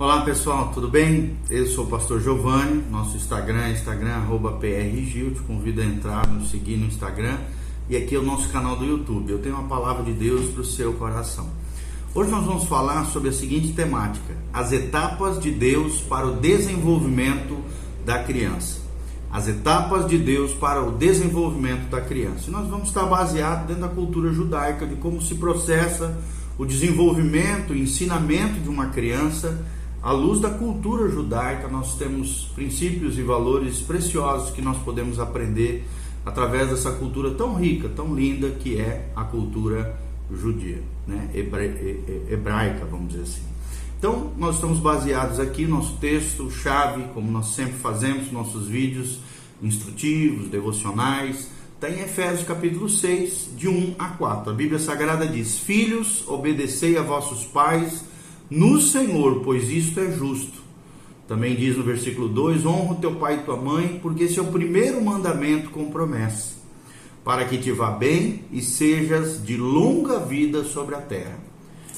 Olá pessoal, tudo bem? Eu sou o pastor Giovanni, nosso Instagram é Instagram arroba PRGil, te convido a entrar, nos seguir no Instagram e aqui é o nosso canal do YouTube. Eu tenho uma palavra de Deus para o seu coração. Hoje nós vamos falar sobre a seguinte temática: as etapas de Deus para o desenvolvimento da criança. As etapas de Deus para o desenvolvimento da criança. E nós vamos estar baseado dentro da cultura judaica de como se processa o desenvolvimento e ensinamento de uma criança à luz da cultura judaica. Nós temos princípios e valores preciosos que nós podemos aprender através dessa cultura tão rica, tão linda que é a cultura judia, né? hebraica, vamos dizer assim. Então, nós estamos baseados aqui, nosso texto, chave, como nós sempre fazemos, nossos vídeos instrutivos, devocionais, Está em Efésios capítulo 6, de 1 a 4. A Bíblia Sagrada diz: Filhos, obedecei a vossos pais no Senhor, pois isto é justo. Também diz no versículo 2: Honra teu pai e tua mãe, porque esse é o primeiro mandamento com promessa, para que te vá bem e sejas de longa vida sobre a terra.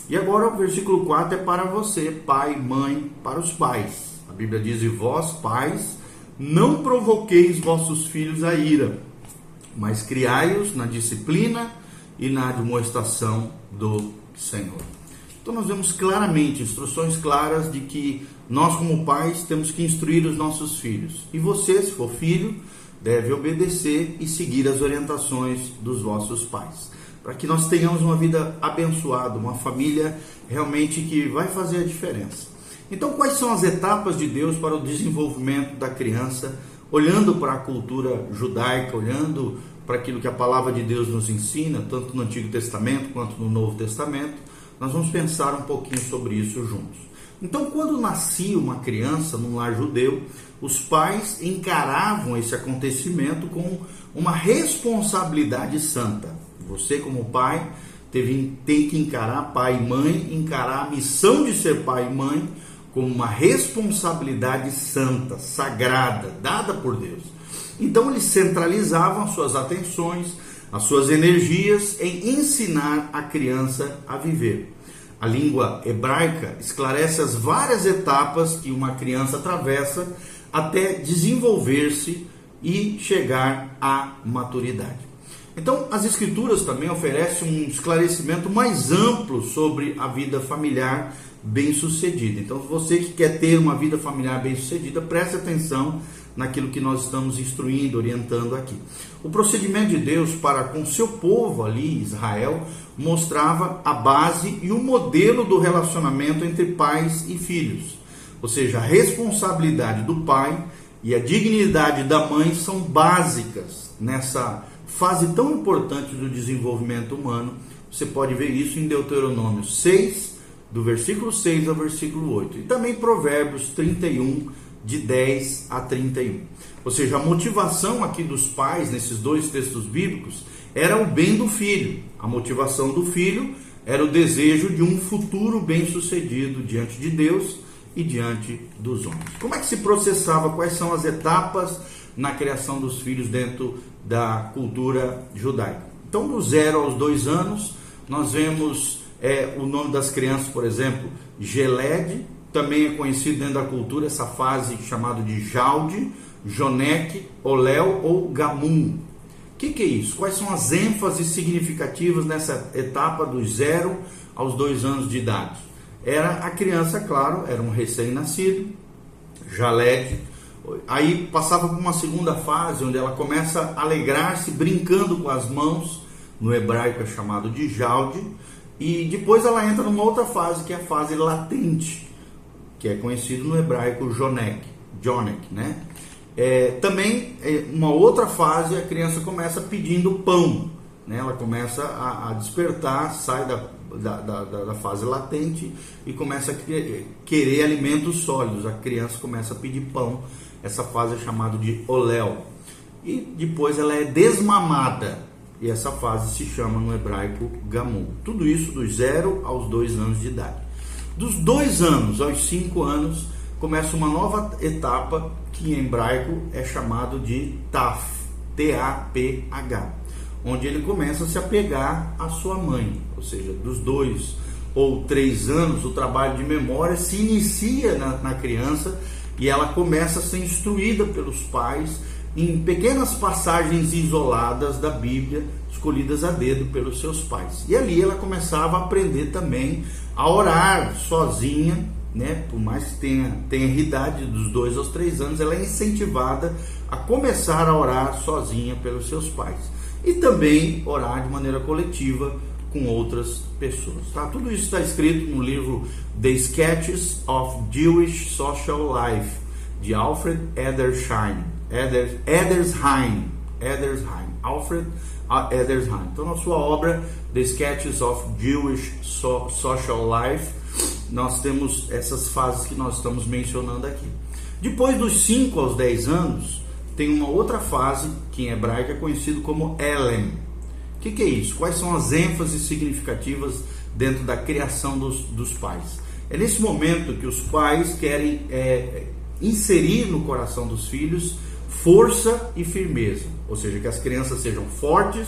E agora o versículo 4 é para você, pai, mãe, para os pais. A Bíblia diz: E vós, pais, não provoqueis vossos filhos a ira mas criai-os na disciplina e na admoestação do Senhor. Então nós vemos claramente instruções claras de que nós como pais temos que instruir os nossos filhos. E você, se for filho, deve obedecer e seguir as orientações dos vossos pais, para que nós tenhamos uma vida abençoada, uma família realmente que vai fazer a diferença. Então, quais são as etapas de Deus para o desenvolvimento da criança olhando para a cultura judaica, olhando para aquilo que a palavra de Deus nos ensina, tanto no Antigo Testamento quanto no Novo Testamento, nós vamos pensar um pouquinho sobre isso juntos. Então, quando nascia uma criança num lar judeu, os pais encaravam esse acontecimento com uma responsabilidade santa. Você, como pai, teve, tem que encarar, pai e mãe, encarar a missão de ser pai e mãe como uma responsabilidade santa, sagrada, dada por Deus. Então eles centralizavam suas atenções, as suas energias em ensinar a criança a viver. A língua hebraica esclarece as várias etapas que uma criança atravessa até desenvolver-se e chegar à maturidade. Então, as Escrituras também oferecem um esclarecimento mais amplo sobre a vida familiar bem-sucedida. Então, você que quer ter uma vida familiar bem-sucedida, preste atenção naquilo que nós estamos instruindo, orientando aqui. O procedimento de Deus para com seu povo ali, Israel, mostrava a base e o modelo do relacionamento entre pais e filhos. Ou seja, a responsabilidade do pai e a dignidade da mãe são básicas nessa fase tão importante do desenvolvimento humano. Você pode ver isso em Deuteronômio 6, do versículo 6 ao versículo 8. E também Provérbios 31, de 10 a 31. Ou seja, a motivação aqui dos pais, nesses dois textos bíblicos, era o bem do filho. A motivação do filho era o desejo de um futuro bem-sucedido diante de Deus e diante dos homens. Como é que se processava? Quais são as etapas na criação dos filhos dentro da cultura judaica. Então, do zero aos dois anos, nós vemos é, o nome das crianças, por exemplo, Geled, também é conhecido dentro da cultura essa fase chamada de Jalde, Joneque, Oléu ou Gamum. O que, que é isso? Quais são as ênfases significativas nessa etapa dos zero aos dois anos de idade? Era a criança, claro, era um recém-nascido, Jaled, Aí passava por uma segunda fase, onde ela começa a alegrar-se brincando com as mãos, no hebraico é chamado de jalde, e depois ela entra numa outra fase, que é a fase latente, que é conhecido no hebraico jonek, jonek, né? É, também é uma outra fase, a criança começa pedindo pão, né? ela começa a, a despertar, sai da, da, da, da, fase latente e começa a querer, querer alimentos sólidos. A criança começa a pedir pão essa fase é chamada de oléu. E depois ela é desmamada. E essa fase se chama no hebraico gamum. Tudo isso dos 0 aos 2 anos de idade. Dos 2 anos aos 5 anos começa uma nova etapa que em hebraico é chamado de taf, T-A-P-H, onde ele começa a se apegar à sua mãe, ou seja, dos 2 ou três anos, o trabalho de memória se inicia na, na criança e ela começa a ser instruída pelos pais em pequenas passagens isoladas da Bíblia, escolhidas a dedo pelos seus pais. E ali ela começava a aprender também a orar sozinha, né? Por mais que tenha, tenha idade dos dois aos três anos, ela é incentivada a começar a orar sozinha pelos seus pais. E também orar de maneira coletiva com outras pessoas. Tá? Tudo isso está escrito no livro The Sketches of Jewish Social Life, de Alfred Edersheim. Eder, Edersheim. Edersheim. Alfred Edersheim. Então, na sua obra The Sketches of Jewish so Social Life, nós temos essas fases que nós estamos mencionando aqui. Depois dos 5 aos 10 anos, tem uma outra fase que em hebraico é conhecido como Elem o que, que, é isso? Quais são as ênfases significativas dentro da criação dos, dos pais? É nesse momento que os pais querem é, inserir no coração dos filhos força e firmeza, ou seja, que as crianças sejam fortes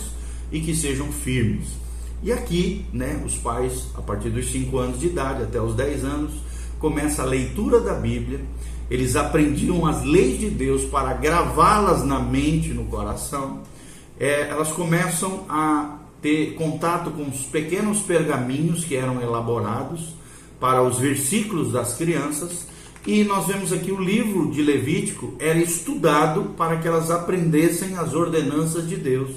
e que sejam firmes. E aqui, né, os pais, a partir dos 5 anos de idade até os 10 anos, começa a leitura da Bíblia, eles aprendiam as leis de Deus para gravá-las na mente, no coração é, elas começam a ter contato com os pequenos pergaminhos que eram elaborados para os versículos das crianças. E nós vemos aqui o livro de Levítico era estudado para que elas aprendessem as ordenanças de Deus.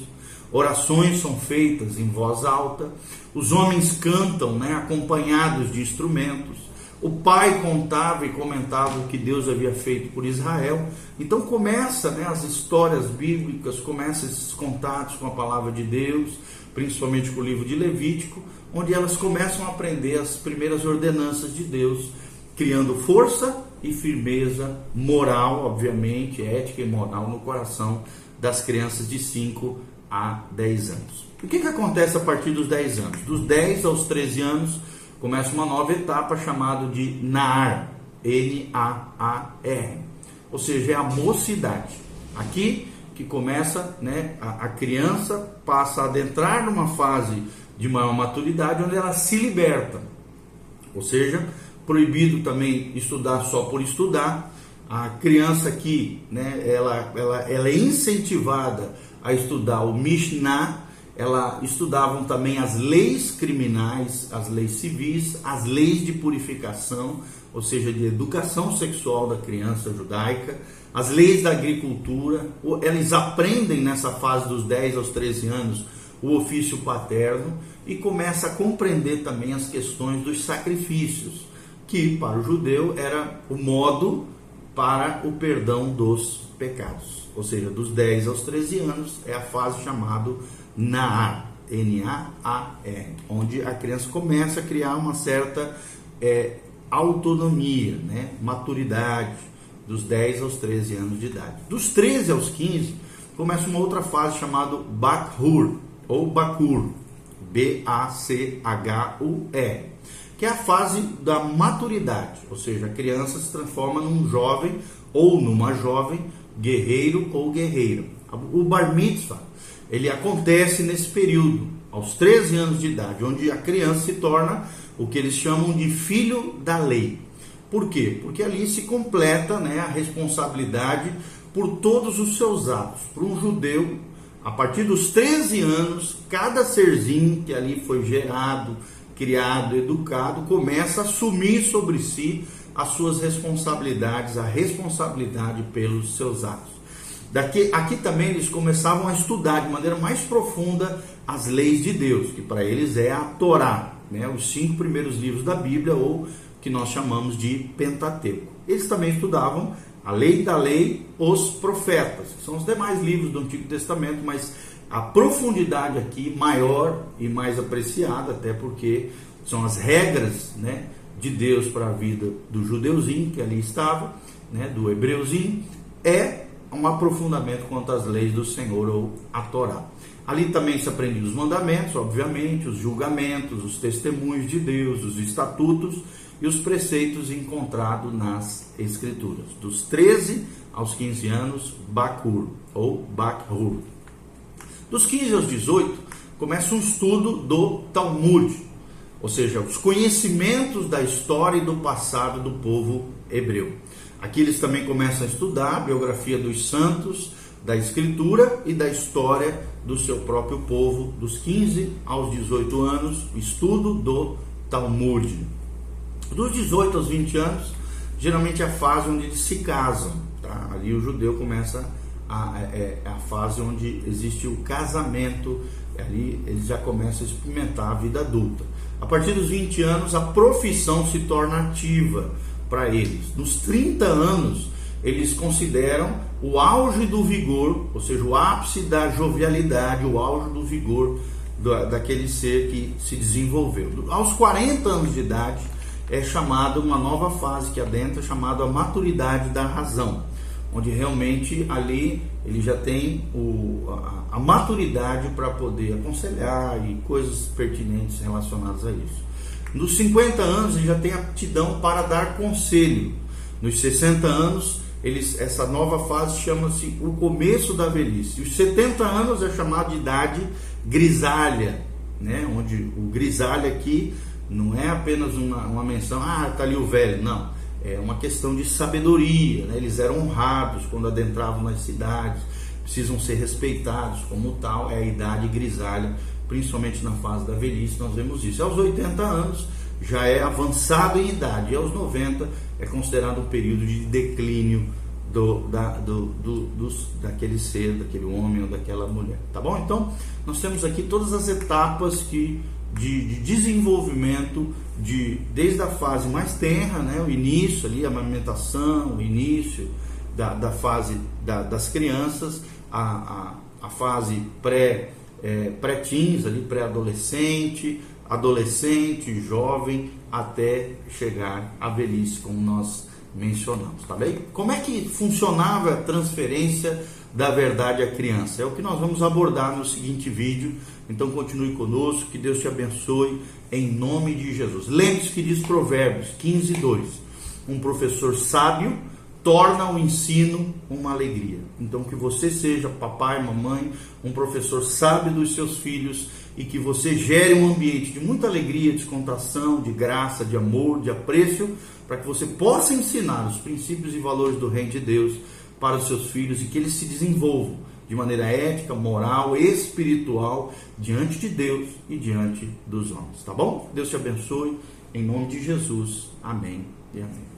Orações são feitas em voz alta, os homens cantam, né, acompanhados de instrumentos. O pai contava e comentava o que Deus havia feito por Israel. Então começa né, as histórias bíblicas, começa esses contatos com a palavra de Deus, principalmente com o livro de Levítico, onde elas começam a aprender as primeiras ordenanças de Deus, criando força e firmeza moral, obviamente, ética e moral no coração das crianças de 5 a 10 anos. O que, que acontece a partir dos 10 anos? Dos 10 aos 13 anos, começa uma nova etapa chamada de NAR, N-A-A-R, ou seja, é a mocidade. Aqui que começa, né, a, a criança passa a adentrar numa fase de maior maturidade onde ela se liberta, ou seja, proibido também estudar só por estudar. A criança aqui, né, ela, ela, ela é incentivada a estudar o Mishnah, ela estudavam também as leis criminais, as leis civis, as leis de purificação, ou seja, de educação sexual da criança judaica, as leis da agricultura. Eles aprendem nessa fase dos 10 aos 13 anos o ofício paterno e começa a compreender também as questões dos sacrifícios, que para o judeu era o modo para o perdão dos pecados. Ou seja, dos 10 aos 13 anos é a fase chamada NAR, N-A-A-R, onde a criança começa a criar uma certa é, autonomia, né? maturidade, dos 10 aos 13 anos de idade. Dos 13 aos 15, começa uma outra fase chamada Bakhur, ou Bakur, B-A-C-H-U-R, que é a fase da maturidade, ou seja, a criança se transforma num jovem ou numa jovem guerreiro ou guerreira. O Bar Mitzvah ele acontece nesse período, aos 13 anos de idade, onde a criança se torna o que eles chamam de filho da lei. Por quê? Porque ali se completa né, a responsabilidade por todos os seus atos. Para um judeu, a partir dos 13 anos, cada serzinho que ali foi gerado, criado, educado, começa a assumir sobre si as suas responsabilidades, a responsabilidade pelos seus atos. Daqui, aqui também eles começavam a estudar de maneira mais profunda as leis de Deus, que para eles é a Torá, né, os cinco primeiros livros da Bíblia, ou que nós chamamos de Pentateuco. Eles também estudavam a lei da lei, os profetas, que são os demais livros do Antigo Testamento, mas a profundidade aqui maior e mais apreciada, até porque são as regras né, de Deus para a vida do judeuzinho que ali estava, né, do hebreuzinho, é um aprofundamento quanto às leis do Senhor ou a Torá. Ali também se aprende os mandamentos, obviamente, os julgamentos, os testemunhos de Deus, os estatutos e os preceitos encontrados nas Escrituras. Dos 13 aos 15 anos, Bakur ou Bakhur. Dos 15 aos 18, começa um estudo do Talmud. ou seja, os conhecimentos da história e do passado do povo hebreu. Aqui eles também começam a estudar a biografia dos santos, da escritura e da história do seu próprio povo, dos 15 aos 18 anos, estudo do Talmud. Dos 18 aos 20 anos, geralmente é a fase onde eles se casam. Tá? Ali o judeu começa a, é, é a fase onde existe o casamento, ali eles já começam a experimentar a vida adulta. A partir dos 20 anos, a profissão se torna ativa para eles. Nos 30 anos, eles consideram o auge do vigor, ou seja, o ápice da jovialidade, o auge do vigor daquele ser que se desenvolveu. Aos 40 anos de idade, é chamada uma nova fase que adentra, chamada a maturidade da razão, onde realmente ali ele já tem o, a, a maturidade para poder aconselhar e coisas pertinentes relacionadas a isso. Nos 50 anos ele já tem aptidão para dar conselho. Nos 60 anos, eles, essa nova fase chama-se o começo da velhice. Os 70 anos é chamado de idade grisalha, né? onde o grisalha aqui não é apenas uma, uma menção, ah, está ali o velho, não. É uma questão de sabedoria, né? eles eram honrados quando adentravam nas cidades, precisam ser respeitados como tal, é a idade grisalha, principalmente na fase da velhice, nós vemos isso. Aos 80 anos já é avançado em idade, e aos 90 é considerado um período de declínio do, da, do, do, dos, daquele ser, daquele homem ou daquela mulher. Tá bom? Então, nós temos aqui todas as etapas que de, de, desenvolvimento de desde a fase mais tenra, né, o início ali, a amamentação, o início da, da fase da, das crianças, a, a, a fase pré, é, pré-teens, ali, pré-adolescente, adolescente, jovem, até chegar à velhice, como nós mencionamos, tá bem? Como é que funcionava a transferência da verdade à criança? É o que nós vamos abordar no seguinte vídeo. Então continue conosco, que Deus te abençoe em nome de Jesus. Lembre-se que diz Provérbios 15, 2: Um professor sábio torna o ensino uma alegria. Então que você seja papai, mamãe, um professor sábio dos seus filhos e que você gere um ambiente de muita alegria, descontração, de graça, de amor, de apreço, para que você possa ensinar os princípios e valores do reino de Deus para os seus filhos e que eles se desenvolvam de maneira ética, moral, espiritual diante de Deus e diante dos homens, tá bom? Deus te abençoe em nome de Jesus. Amém e amém.